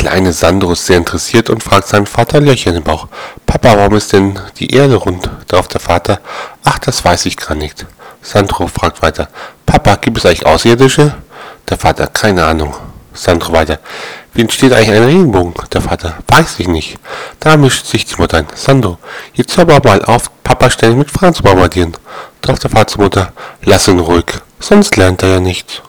kleine Sandro ist sehr interessiert und fragt seinen Vater Löcher in den Bauch. Papa, warum ist denn die Erde rund? Darauf der Vater, ach, das weiß ich gar nicht. Sandro fragt weiter, Papa, gibt es eigentlich Außerirdische? Der Vater, keine Ahnung. Sandro weiter, wie entsteht eigentlich ein Regenbogen? Der Vater, weiß ich nicht. Da mischt sich die Mutter ein. Sandro, jetzt hör aber mal auf, Papa ständig mit Fragen zu bombardieren. Darauf der Vater zur Mutter, lass ihn ruhig, sonst lernt er ja nichts.